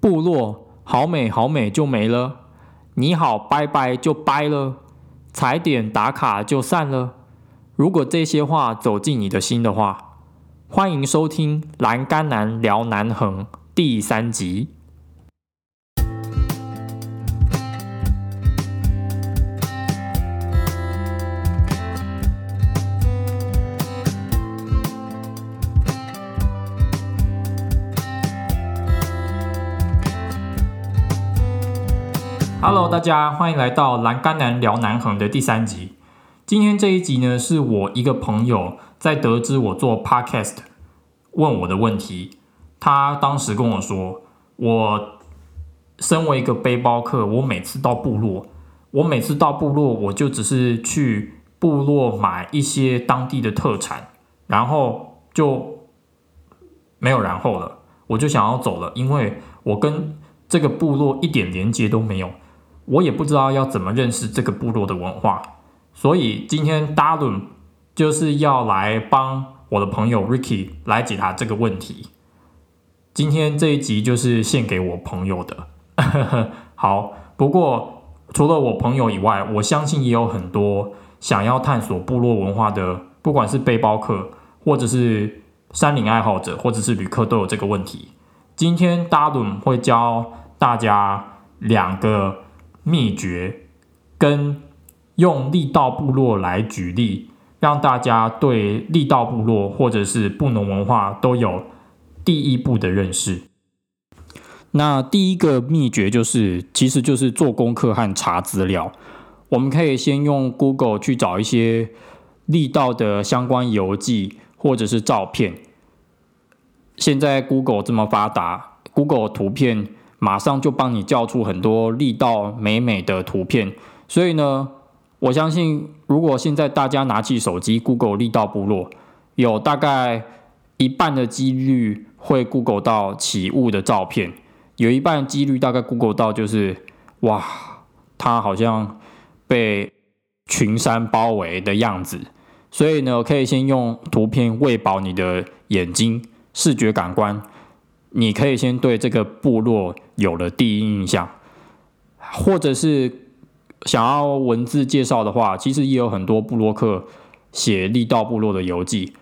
部落好美好美就没了，你好拜拜就掰了，踩点打卡就散了。如果这些话走进你的心的话，欢迎收听《栏杆男聊南横》第三集。Hello，大家欢迎来到《栏杆男聊南横》的第三集。今天这一集呢，是我一个朋友在得知我做 Podcast 问我的问题。他当时跟我说，我身为一个背包客，我每次到部落，我每次到部落，我就只是去部落买一些当地的特产，然后就没有然后了，我就想要走了，因为我跟这个部落一点连接都没有。我也不知道要怎么认识这个部落的文化，所以今天 Darun 就是要来帮我的朋友 Ricky 来解答这个问题。今天这一集就是献给我朋友的。好，不过除了我朋友以外，我相信也有很多想要探索部落文化的，不管是背包客，或者是山林爱好者，或者是旅客，都有这个问题。今天 Darun 会教大家两个。秘诀跟用力道部落来举例，让大家对力道部落或者是布农文化都有第一步的认识。那第一个秘诀就是，其实就是做功课和查资料。我们可以先用 Google 去找一些力道的相关游记或者是照片。现在 Google 这么发达，Google 图片。马上就帮你叫出很多力道美美的图片，所以呢，我相信如果现在大家拿起手机 Google 力道部落，有大概一半的几率会 Google 到起雾的照片，有一半几率大概 Google 到就是哇，它好像被群山包围的样子，所以呢，可以先用图片喂饱你的眼睛视觉感官。你可以先对这个部落有了第一印象，或者是想要文字介绍的话，其实也有很多部落客写力道部落的游记。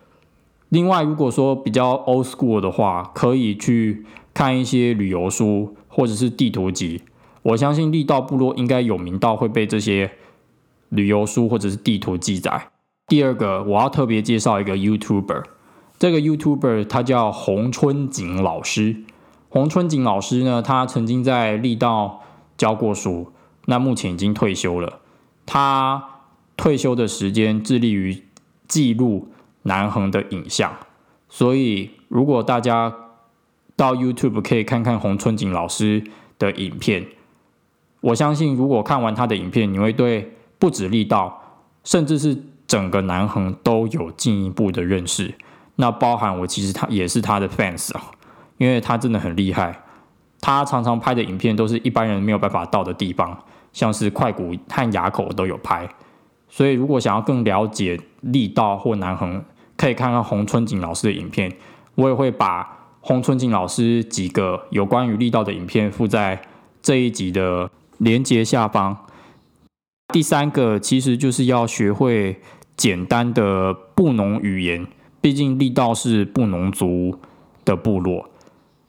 另外，如果说比较 old school 的话，可以去看一些旅游书或者是地图集。我相信力道部落应该有名到会被这些旅游书或者是地图记载。第二个，我要特别介绍一个 YouTuber。这个 YouTuber 他叫洪春景老师。洪春景老师呢，他曾经在力道教过书，那目前已经退休了。他退休的时间致力于记录南横的影像，所以如果大家到 YouTube 可以看看洪春景老师的影片，我相信如果看完他的影片，你会对不止力道，甚至是整个南横都有进一步的认识。那包含我其实他也是他的 fans 啊，因为他真的很厉害，他常常拍的影片都是一般人没有办法到的地方，像是快谷和垭口都有拍，所以如果想要更了解力道或南横，可以看看洪春景老师的影片，我也会把洪春景老师几个有关于力道的影片附在这一集的连接下方。第三个其实就是要学会简单的布农语言。毕竟力道是布农族的部落，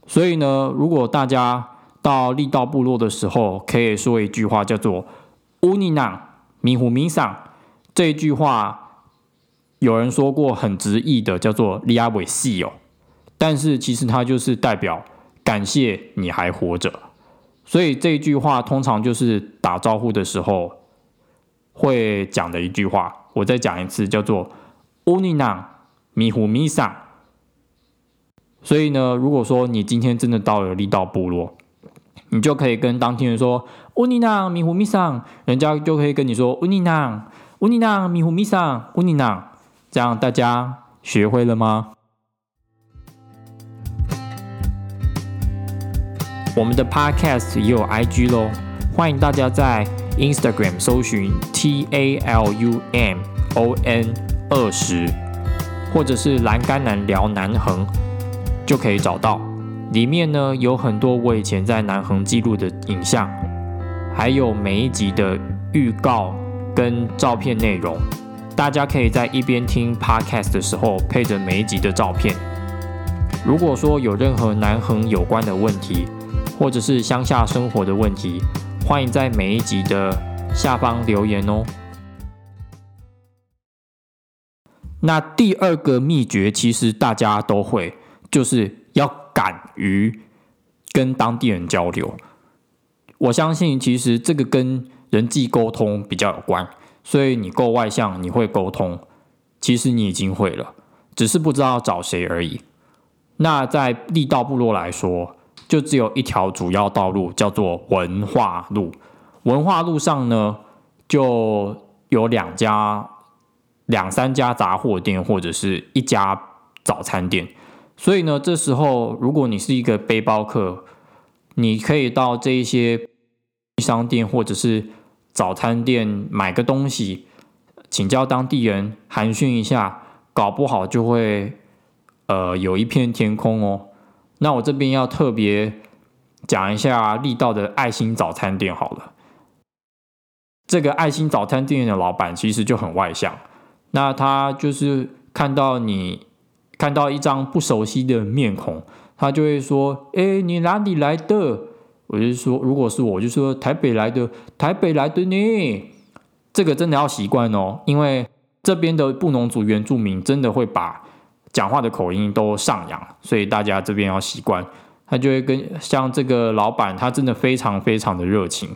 所以呢，如果大家到力道部落的时候，可以说一句话叫做“乌尼纳米虎米桑”。这一句话有人说过很直译的，叫做“利亚维西哦”，但是其实它就是代表感谢你还活着。所以这一句话通常就是打招呼的时候会讲的一句话。我再讲一次，叫做“乌尼纳”。迷糊迷上，所以呢，如果说你今天真的到了力道部落，你就可以跟当地人说“乌尼囊迷糊迷上”，人家就可以跟你说“乌尼囊乌尼囊迷糊迷上乌尼囊”，这样大家学会了吗？我们的 Podcast 也有 IG 咯，欢迎大家在 Instagram 搜寻 T A L U M O N 二十。或者是栏杆男聊南横，就可以找到。里面呢有很多我以前在南横记录的影像，还有每一集的预告跟照片内容。大家可以在一边听 podcast 的时候，配着每一集的照片。如果说有任何南横有关的问题，或者是乡下生活的问题，欢迎在每一集的下方留言哦。那第二个秘诀，其实大家都会，就是要敢于跟当地人交流。我相信，其实这个跟人际沟通比较有关，所以你够外向，你会沟通，其实你已经会了，只是不知道找谁而已。那在力道部落来说，就只有一条主要道路，叫做文化路。文化路上呢，就有两家。两三家杂货店或者是一家早餐店，所以呢，这时候如果你是一个背包客，你可以到这一些商店或者是早餐店买个东西，请教当地人寒暄一下，搞不好就会呃有一片天空哦。那我这边要特别讲一下力道的爱心早餐店好了，这个爱心早餐店的老板其实就很外向。那他就是看到你看到一张不熟悉的面孔，他就会说：“哎，你哪里来的？”我就说：“如果是我，就说台北来的，台北来的呢。”这个真的要习惯哦，因为这边的布农族原住民真的会把讲话的口音都上扬，所以大家这边要习惯。他就会跟像这个老板，他真的非常非常的热情。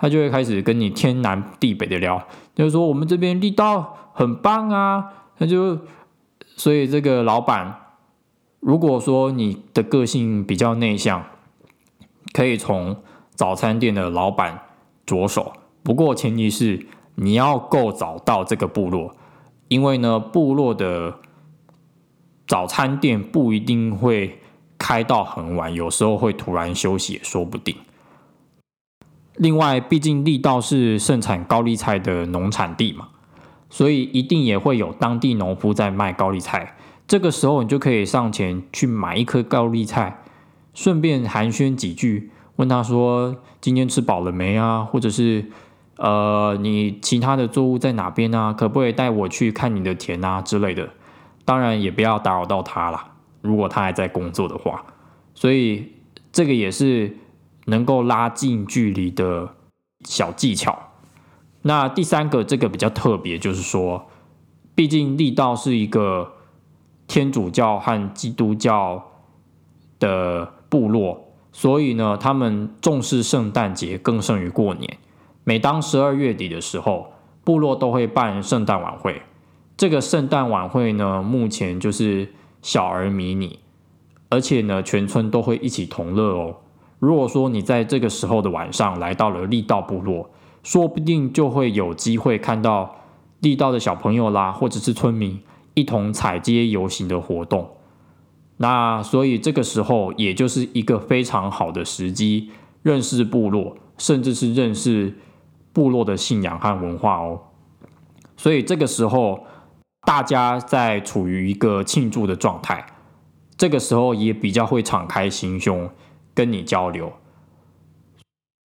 他就会开始跟你天南地北的聊，就是说我们这边力道很棒啊。他就所以这个老板，如果说你的个性比较内向，可以从早餐店的老板着手。不过前提是你要够早到这个部落，因为呢部落的早餐店不一定会开到很晚，有时候会突然休息也说不定。另外，毕竟力道是盛产高丽菜的农产地嘛，所以一定也会有当地农夫在卖高丽菜。这个时候，你就可以上前去买一颗高丽菜，顺便寒暄几句，问他说：“今天吃饱了没啊？或者是呃，你其他的作物在哪边啊？可不可以带我去看你的田啊之类的？”当然，也不要打扰到他啦，如果他还在工作的话。所以，这个也是。能够拉近距离的小技巧。那第三个，这个比较特别，就是说，毕竟力道是一个天主教和基督教的部落，所以呢，他们重视圣诞节更胜于过年。每当十二月底的时候，部落都会办圣诞晚会。这个圣诞晚会呢，目前就是小而迷你，而且呢，全村都会一起同乐哦。如果说你在这个时候的晚上来到了力道部落，说不定就会有机会看到力道的小朋友啦，或者是村民一同踩街游行的活动。那所以这个时候也就是一个非常好的时机，认识部落，甚至是认识部落的信仰和文化哦。所以这个时候大家在处于一个庆祝的状态，这个时候也比较会敞开心胸。跟你交流，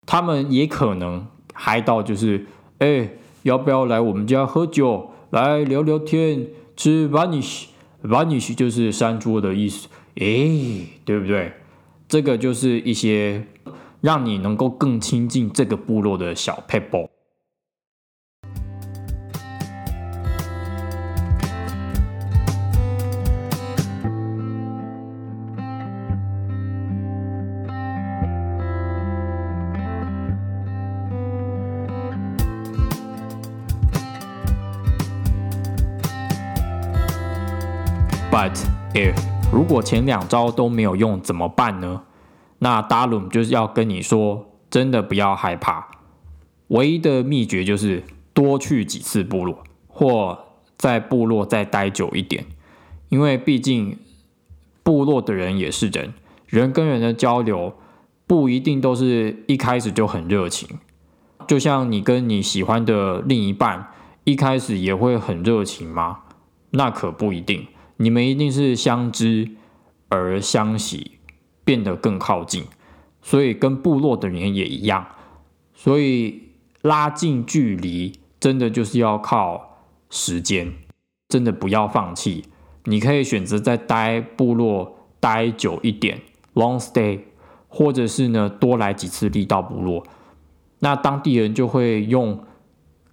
他们也可能嗨到就是，哎，要不要来我们家喝酒，来聊聊天，吃 vanish，vanish 就是山猪的意思，哎，对不对？这个就是一些让你能够更亲近这个部落的小 people。But if 如果前两招都没有用怎么办呢？那 Dalum 就是要跟你说，真的不要害怕。唯一的秘诀就是多去几次部落，或在部落再待久一点。因为毕竟部落的人也是人，人跟人的交流不一定都是一开始就很热情。就像你跟你喜欢的另一半一开始也会很热情吗？那可不一定。你们一定是相知而相喜，变得更靠近。所以跟部落的人也一样，所以拉近距离真的就是要靠时间，真的不要放弃。你可以选择在待部落待久一点，long stay，或者是呢多来几次力道部落，那当地人就会用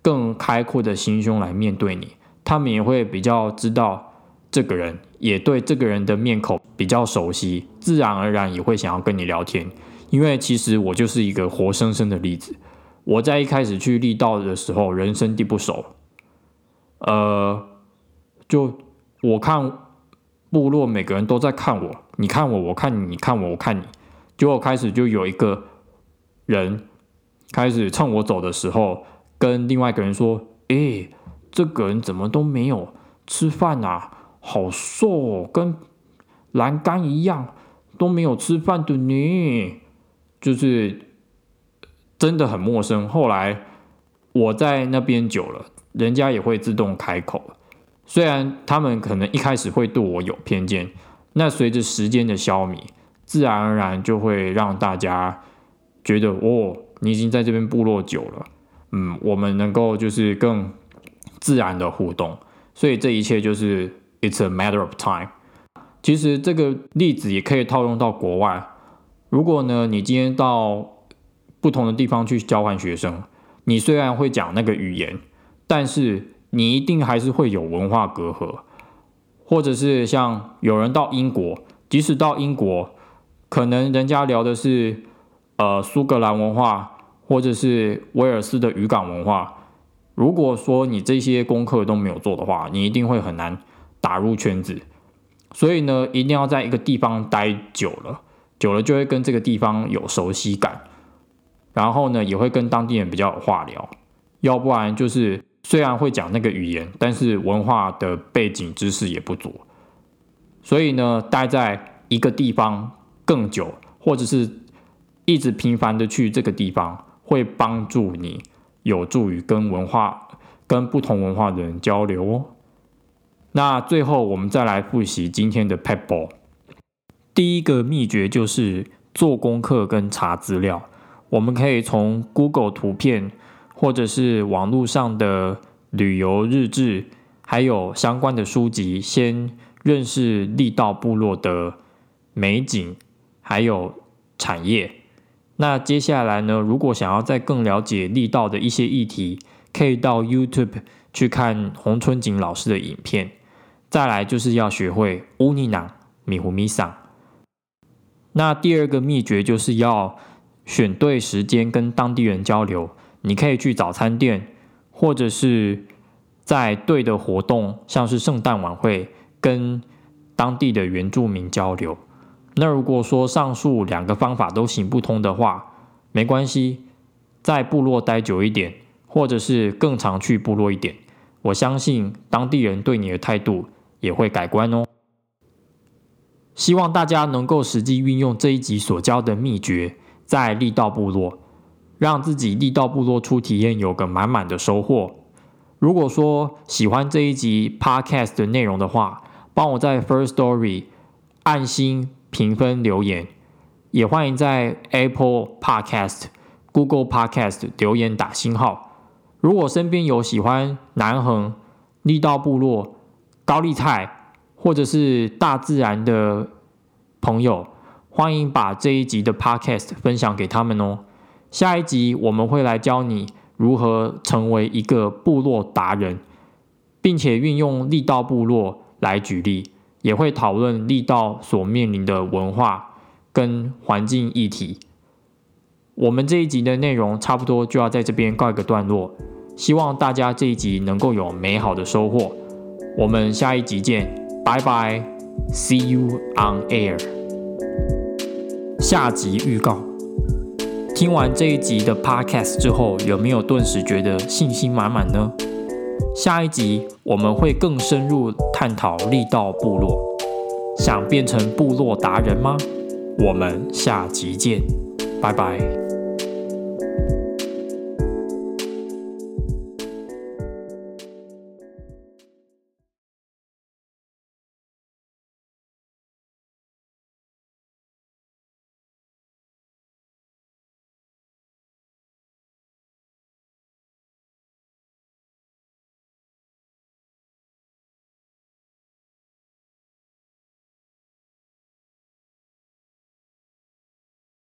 更开阔的心胸来面对你，他们也会比较知道这个人，也对这个人的面孔比较熟悉，自然而然也会想要跟你聊天。因为其实我就是一个活生生的例子。我在一开始去力道的时候，人生地不熟，呃，就我看部落每个人都在看我，你看我，我看你，你看我，我看你。结果开始就有一个人开始趁我走的时候，跟另外一个人说：“诶，这个人怎么都没有吃饭啊？好瘦，哦，跟栏杆一样，都没有吃饭的你。”就是真的很陌生。后来我在那边久了，人家也会自动开口。虽然他们可能一开始会对我有偏见，那随着时间的消弭，自然而然就会让大家觉得哦，你已经在这边部落久了，嗯，我们能够就是更自然的互动。所以这一切就是 it's a matter of time。其实这个例子也可以套用到国外。如果呢，你今天到不同的地方去交换学生，你虽然会讲那个语言，但是你一定还是会有文化隔阂，或者是像有人到英国，即使到英国，可能人家聊的是呃苏格兰文化，或者是威尔斯的渔港文化。如果说你这些功课都没有做的话，你一定会很难打入圈子。所以呢，一定要在一个地方待久了。久了就会跟这个地方有熟悉感，然后呢也会跟当地人比较有话聊，要不然就是虽然会讲那个语言，但是文化的背景知识也不足。所以呢，待在一个地方更久，或者是一直频繁的去这个地方，会帮助你有助于跟文化、跟不同文化的人交流哦。那最后我们再来复习今天的 Pebble。第一个秘诀就是做功课跟查资料。我们可以从 Google 图片，或者是网络上的旅游日志，还有相关的书籍，先认识力道部落的美景，还有产业。那接下来呢，如果想要再更了解力道的一些议题，可以到 YouTube 去看洪春景老师的影片。再来就是要学会乌尼囊米胡米桑。那第二个秘诀就是要选对时间跟当地人交流。你可以去早餐店，或者是在对的活动，像是圣诞晚会，跟当地的原住民交流。那如果说上述两个方法都行不通的话，没关系，在部落待久一点，或者是更常去部落一点，我相信当地人对你的态度也会改观哦。希望大家能够实际运用这一集所教的秘诀，在力道部落，让自己力道部落出体验有个满满的收获。如果说喜欢这一集 Podcast 的内容的话，帮我在 First Story 按心评分留言，也欢迎在 Apple Podcast、Google Podcast 留言打星号。如果身边有喜欢南横力道部落高丽菜。或者是大自然的朋友，欢迎把这一集的 podcast 分享给他们哦。下一集我们会来教你如何成为一个部落达人，并且运用力道部落来举例，也会讨论力道所面临的文化跟环境议题。我们这一集的内容差不多就要在这边告一个段落，希望大家这一集能够有美好的收获。我们下一集见。拜拜，See you on air。下集预告：听完这一集的 podcast 之后，有没有顿时觉得信心满满呢？下一集我们会更深入探讨力道部落。想变成部落达人吗？我们下集见，拜拜。